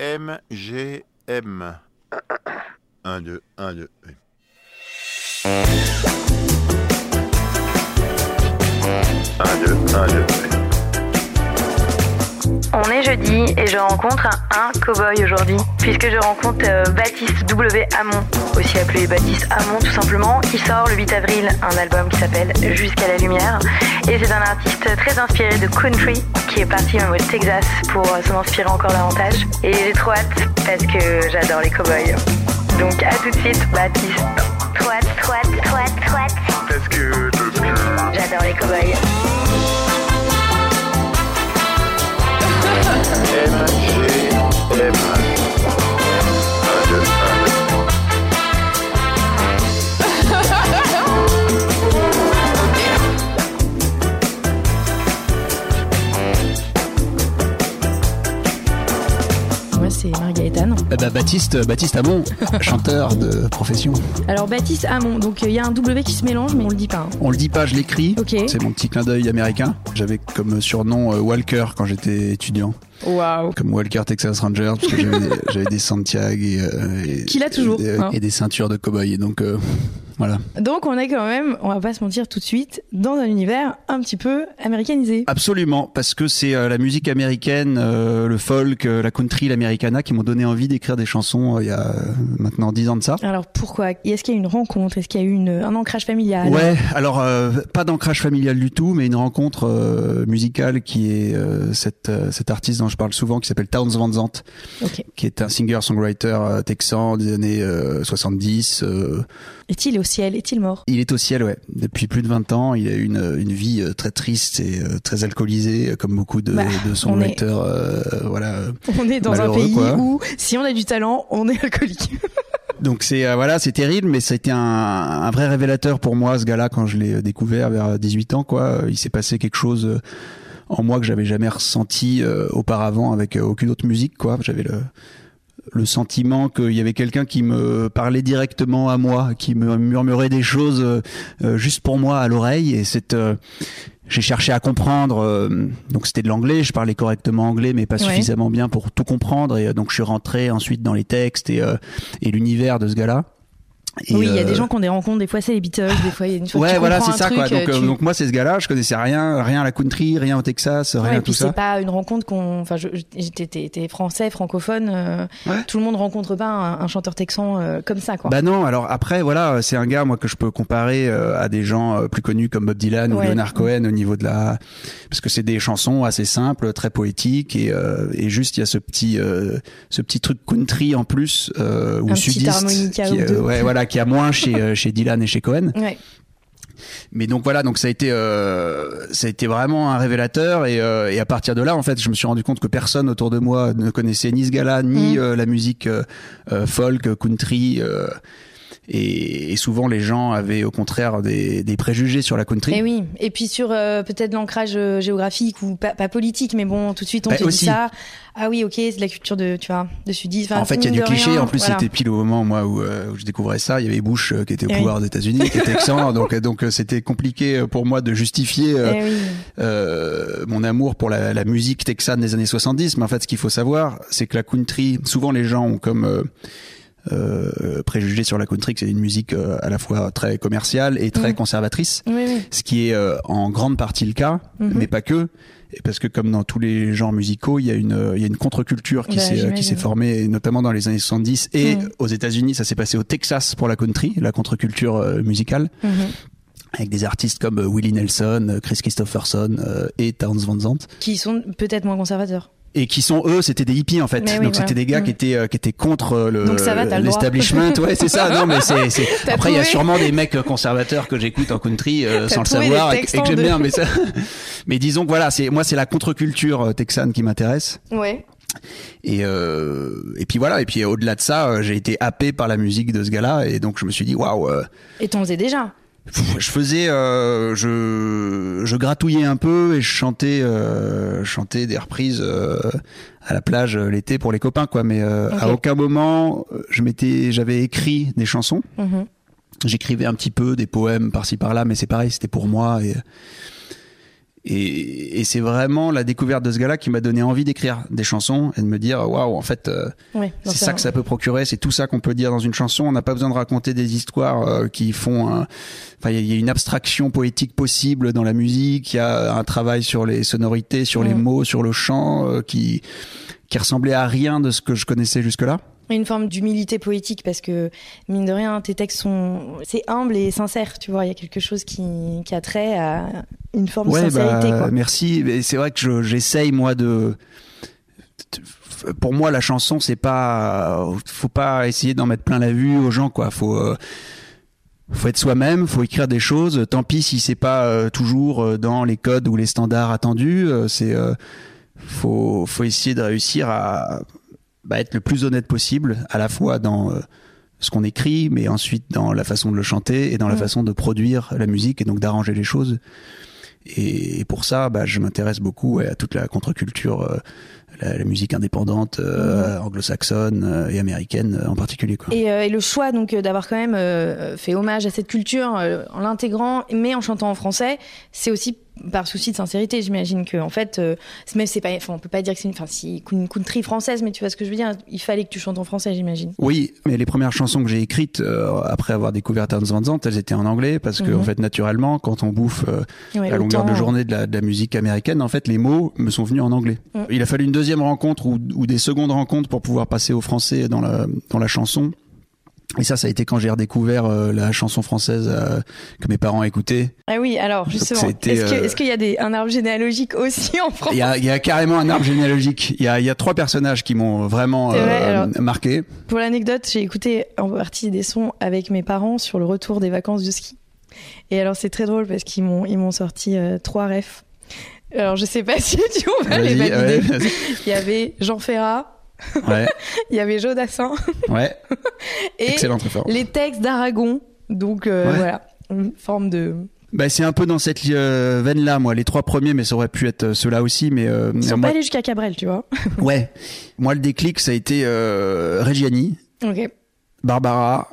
M, G, M. 1, 2, 1, 2. 1, 2, 1, 2. On est jeudi et je rencontre un, un cow-boy aujourd'hui, puisque je rencontre euh, Baptiste W. Hamon, aussi appelé Baptiste Hamon tout simplement, qui sort le 8 avril un album qui s'appelle Jusqu'à la lumière. Et c'est un artiste très inspiré de country, qui est parti même au Texas pour s'en inspirer encore davantage. Et j'ai trop hâte parce que j'adore les cow-boys. Donc à tout de suite, Baptiste. Trop hâte, trop hâte, trop hâte, trop hâte. Parce que J'adore les cow-boys. C'est. Eh ben, Baptiste, Baptiste Hamon, chanteur de profession. Alors, Baptiste Hamon, donc il y a un W qui se mélange, mais on le dit pas. hein. On le dit pas, je l'écris. C'est mon petit clin d'œil américain. J'avais comme surnom euh, Walker quand j'étais étudiant. Waouh. Comme Walker Texas Ranger, parce que j'avais des, Santiago et, euh, et- Qu'il a toujours, et, hein. et des ceintures de cow-boy. Et donc, euh, voilà. Donc, on est quand même, on va pas se mentir tout de suite, dans un univers un petit peu américanisé. Absolument, parce que c'est euh, la musique américaine, euh, le folk, euh, la country, l'americana qui m'ont donné envie d'écrire des chansons il y a maintenant dix ans de ça. Alors, pourquoi? Est-ce qu'il y a eu une rencontre? Est-ce qu'il y a eu une, un ancrage familial? Ouais, alors pas d'ancrage familial du tout, mais une rencontre musicale qui est cette, cet artiste dont je parle souvent qui s'appelle Towns Van Zandt, qui est un singer-songwriter texan des années euh, 70. euh, Est-il au ciel Est-il mort? Il est au ciel, ouais. Depuis plus de 20 ans, il a eu une, une vie euh, très triste et euh, très alcoolisée, euh, comme beaucoup de, Bah, de songwriters. euh, voilà. On est dans un pays quoi. où, si on a du talent, on est alcoolique. Donc c'est euh, voilà, c'est terrible, mais ça a été un, un vrai révélateur pour moi, ce gars-là, quand je l'ai découvert vers 18 ans. Quoi, il s'est passé quelque chose en moi que j'avais jamais ressenti euh, auparavant avec aucune autre musique. Quoi, j'avais le le sentiment qu'il y avait quelqu'un qui me parlait directement à moi, qui me murmurait des choses euh, euh, juste pour moi à l'oreille. Et c'est euh, j'ai cherché à comprendre. euh, donc c'était de l'anglais. Je parlais correctement anglais, mais pas Ouais. suffisamment bien pour tout comprendre. Et euh, donc je suis rentré ensuite dans les textes et, euh, et l'univers de ce gars-là. Et, oui, il y a euh, des gens qui ont des rencontres, des fois c'est les Beatles, des fois il y a une fois Ouais, tu voilà, c'est ça quoi. truc, Donc, euh, euh, tu- donc moi c'est ce gars-là. Je connaissais rien, rien à la country, rien au Texas, Ouais, rien et puis tout ça. c'est pas une rencontre qu'on. Enfin, j'étais français, francophone. euh, Ouais. Tout le monde rencontre pas un, un chanteur texan euh, comme ça, quoi. Bah non, alors après voilà, c'est un gars moi que je peux comparer euh, à des gens euh, plus connus comme Bob Dylan Ouais. ou Leonard Cohen au niveau de la parce que c'est des chansons assez simples, très poétiques et, euh, et juste il y a ce petit euh, ce petit truc country en plus euh, ou Un petit sudiste harmonica qui, ou euh, deux. ouais voilà qui a moins chez euh, chez Dylan et chez Cohen. Ouais. Mais donc voilà, donc ça a été euh, ça a été vraiment un révélateur et, euh, et à partir de là en fait, je me suis rendu compte que personne autour de moi ne connaissait ni ce gars-là ni Mm. euh, la musique folk, country et, et souvent les gens avaient au contraire des, des préjugés sur la country. Et oui. Et puis sur euh, peut-être l'ancrage euh, géographique ou pas, pas politique, mais bon, tout de suite on Bah, te aussi. dit ça. Ah oui, ok, c'est de la culture de, tu vois, de sudiste. Enfin, en fait, il y a du cliché. rien, en plus, voilà. c'était pile au moment moi où, euh, où je découvrais ça. Il y avait Bush euh, qui était au Eh pouvoir aux États-Unis, qui était texan. donc, donc euh, c'était compliqué pour moi de justifier euh, Eh oui. mon amour pour la, la musique texane des années 70. Mais en fait, ce qu'il faut savoir, c'est que la country, souvent les gens ont comme euh, préjugé sur la country que c'est une musique euh, à la fois très commerciale et très Mm. conservatrice. Oui, oui. Ce qui est euh, en grande partie le cas, Mhm. mais pas que. Parce que comme dans tous les genres musicaux, il y a une, il y a une contre-culture qui Bah, s'est, formée, notamment dans les années 70. Et Mhm. aux États-Unis, ça s'est passé au Texas pour la country, la contre-culture musicale, Mhm. avec des artistes comme Willie Nelson, Chris Christopherson et Towns Van Zandt. Qui sont peut-être moins conservateurs. Et qui sont eux, c'était des hippies en fait. Oui, Donc c'était des gars qui étaient euh, qui étaient contre euh, le l'establishment. ouais, c'est ça. Non, mais c'est Après, il y a sûrement des mecs euh, conservateurs que j'écoute en country euh, sans le savoir et, que j'aime bien. Mais ça. Mais disons que voilà, c'est moi c'est la contre-culture texane qui m'intéresse. Ouais. Et euh, et puis voilà. Et puis au-delà de ça, j'ai été happé par la musique de ce gars-là et donc je me suis dit waouh. Et t'en faisais déjà. Je faisais euh, je je gratouillais un peu et je chantais euh, chantais des reprises euh, à la plage l'été pour les copains quoi. Mais euh, à aucun moment je m'étais j'avais écrit des chansons. Mhm. j'écrivais un petit peu des poèmes par-ci par-là mais c'est pareil c'était pour moi et Et, et c'est vraiment la découverte de ce gars-là qui m'a donné envie d'écrire des chansons et de me dire waouh, en fait, euh, c'est ça euh, que ça peut procurer, c'est tout ça qu'on peut dire dans une chanson. On n'a pas besoin de raconter des histoires euh, qui font. un- Enfin, il y a- il y, a une abstraction poétique possible dans la musique. Il y a un travail sur les sonorités, sur les Mm. mots, sur le chant, euh, qui qui ressemblait à rien de ce que je connaissais jusque-là. Une forme d'humilité poétique parce que mine de rien tes textes sont c'est humble et sincère tu vois il y a quelque chose qui, qui a trait à une forme de sincérité bah, quoi. merci. C'est vrai que je- j'essaye moi de. Pour moi, la chanson, c'est pas. Faut pas essayer d'en mettre plein la vue aux gens, quoi. Faut. euh, faut être soi-même, faut écrire des choses. Tant pis si c'est pas euh, toujours euh, dans les codes ou les standards attendus. euh, c'est euh, faut faut essayer de réussir à bah, être le plus honnête possible, à la fois dans euh, ce qu'on écrit, mais ensuite dans la façon de le chanter et dans la Mm. façon de produire la musique et donc d'arranger les choses. Et, et pour ça, bah, je m'intéresse beaucoup ouais, à toute la contre-culture, euh, la, la musique indépendante, euh, anglo-saxonne euh, et américaine euh, en particulier. Quoi. Et, et le choix donc d'avoir quand même fait hommage à cette culture en l'intégrant mais en chantant en français, c'est aussi par souci de sincérité, j'imagine que en fait, euh, même c'est pas, enfin on peut pas dire que c'est une, enfin si une country française, mais tu vois ce que je veux dire, il fallait que tu chantes en français, j'imagine. Oui, mais les premières chansons que j'ai écrites euh, après avoir découvert Ernst Van Zandt, elles étaient en anglais parce que Mhm. en fait naturellement, quand on bouffe euh, Ouais, la longueur de journée de la, de la musique américaine, en fait, les mots me sont venus en anglais. Mm. Il a fallu une deuxième rencontre ou, ou des secondes rencontres pour pouvoir passer au français dans la, dans la chanson. Et ça, ça a été quand j'ai redécouvert euh, la chanson française euh, que mes parents écoutaient. Ah oui, alors justement, est-ce euh, est-ce qu'il y a des, un arbre généalogique aussi en France? Il y a, il y a carrément un arbre généalogique. Il y a, il y a trois personnages qui m'ont vraiment C'est vrai, euh, alors- marqué. Pour l'anecdote, j'ai écouté en partie des sons avec mes parents sur le retour des vacances de ski. Et alors c'est très drôle parce qu'ils m'ont ils m'ont sorti trois refs. Alors je sais pas si tu vas les valider. ouais, Il y avait Jean Ferrat, ouais, il y avait Jodassin ouais, et excellente référence. les textes d'Aragon. Donc euh, Ouais. voilà, une forme de. Bah, c'est un peu dans cette euh, veine-là, moi. Les trois premiers, mais ça aurait pu être euh, ceux-là aussi. Mais euh, Ils sont moi, pas allés jusqu'à Cabrel, tu vois. ouais, moi le déclic, ça a été Reggiani, Ok. Barbara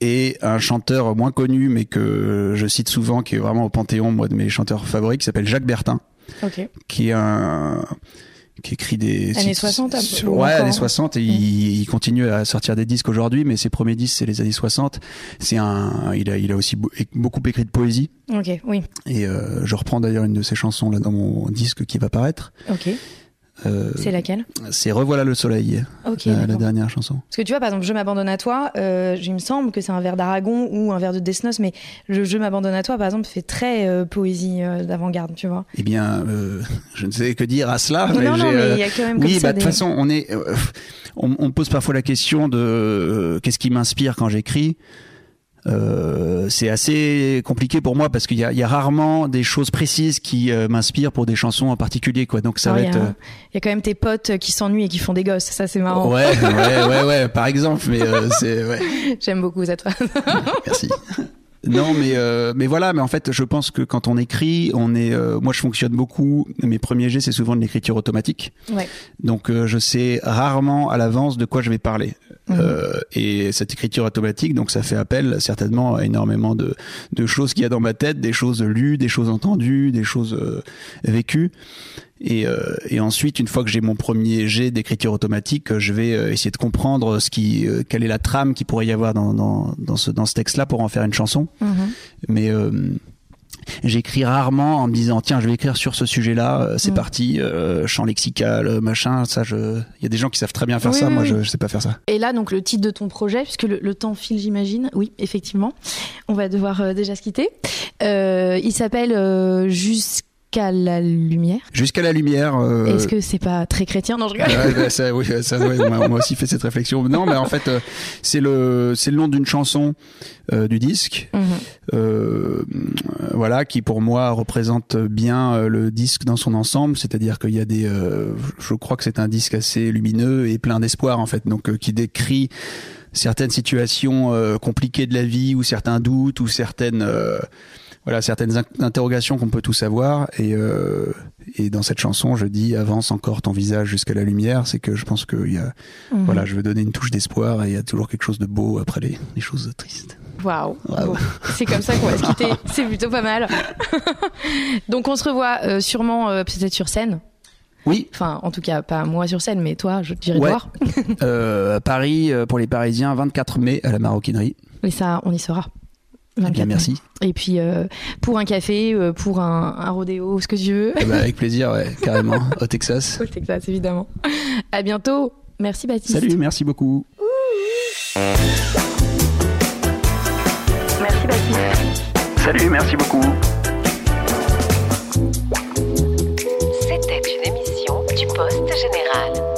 et un chanteur moins connu, mais que je cite souvent, qui est vraiment au panthéon, moi, de mes chanteurs favoris, qui s'appelle Jacques Bertin, Qui est un qui écrit des Années 60, un peu, sur- ou ouais années hein. 60 et il, il continue à sortir des disques aujourd'hui mais ses premiers disques c'est les années 60 c'est un il a il a aussi beau- beaucoup écrit de poésie Ok. Oui. et euh, je reprends d'ailleurs une de ses chansons là dans mon disque qui va paraître Ok. Euh, C'est laquelle c'est Revoilà le soleil Ok. la, dernière chanson Parce que tu vois, par exemple, Je m'abandonne à toi, euh, il me semble que c'est un vers d'Aragon ou un vers de Desnos, mais le Je m'abandonne à toi, par exemple, fait très euh, poésie euh, d'avant-garde, tu vois. eh bien euh, je ne sais que dire à cela non, mais non, j'ai, mais euh, il y a quand même oui, bah, de des... toute façon, on est, euh, on, on pose parfois la question de euh, qu'est-ce qui m'inspire quand j'écris? Euh, c'est assez compliqué pour moi parce qu'il y y a rarement des choses précises qui euh, m'inspirent pour des chansons en particulier, quoi. Donc ça Alors, va il y, être. a, il y a quand même tes potes qui s'ennuient et qui font des gosses, ça c'est euh, marrant. Ouais, ouais, ouais, ouais, par exemple, mais euh, c'est ouais. J'aime beaucoup cette phrase. Merci. Non, mais euh, mais voilà, mais en fait, je pense que quand on écrit, on est. euh, moi, je fonctionne beaucoup. Mes premiers jets, c'est souvent de l'écriture automatique. Ouais. Donc, euh, je sais rarement à l'avance de quoi je vais parler. Mhm. Euh, et cette écriture automatique, donc, ça fait appel certainement à énormément de de choses qu'il y a dans ma tête, des choses lues, des choses entendues, des choses euh, vécues. Et, euh, et ensuite, une fois que j'ai mon premier jet d'écriture automatique, je vais euh, essayer de comprendre ce qui, euh, quelle est la trame qui pourrait y avoir dans, dans, dans ce, dans ce texte-là pour en faire une chanson. Mhm. Mais euh, j'écris rarement en me disant tiens, je vais écrire sur ce sujet-là. euh, C'est Mm. parti, euh, champ lexical, euh, machin. Ça, je. Il y a des gens qui savent très bien faire Oui, ça. oui, Moi, oui. je, je sais pas faire ça. Et là, donc, le titre de ton projet, puisque le, le temps file, j'imagine. Oui, effectivement. On va devoir euh, déjà se quitter. Euh, il s'appelle euh, Jusqu'à la lumière. Jusqu'à la lumière. euh, Est-ce que c'est pas très chrétien? Non, je rigole. Ouais, bah, ça, oui, ça, ouais, on m'a- aussi fait cette réflexion. Non, mais en fait, euh, c'est le, c'est le nom d'une chanson euh, du disque, Mhm. euh, voilà, qui pour moi représente bien euh, le disque dans son ensemble. C'est-à-dire qu'il y a des, euh, je crois que c'est un disque assez lumineux et plein d'espoir en fait, donc euh, qui décrit certaines situations euh, compliquées de la vie ou certains doutes ou certaines euh, voilà certaines in- interrogations qu'on peut tous avoir et euh, et dans cette chanson je dis avance encore ton visage jusqu'à la lumière c'est que je pense que y a Mhm. voilà je veux donner une touche d'espoir et il y a toujours quelque chose de beau après les, les choses tristes Waouh. Bon, c'est comme ça qu'on va se quitter. C'est plutôt pas mal. Donc on se revoit euh, sûrement euh, peut-être sur scène. Oui, Enfin, en tout cas, pas moi sur scène, mais toi, je dirais Ouais. voir. euh, à Paris pour les Parisiens, 24 mai à la Maroquinerie. Et ça, on y sera. Eh bien, merci. Et puis, euh, pour un café, euh, pour un, rodéo, ce que tu veux. Eh ben, avec plaisir, ouais, carrément, au Texas. Au Texas, évidemment. À bientôt. Merci, Baptiste. Salut, merci beaucoup. Merci, Baptiste. Salut, merci beaucoup. C'était une émission du Poste Général.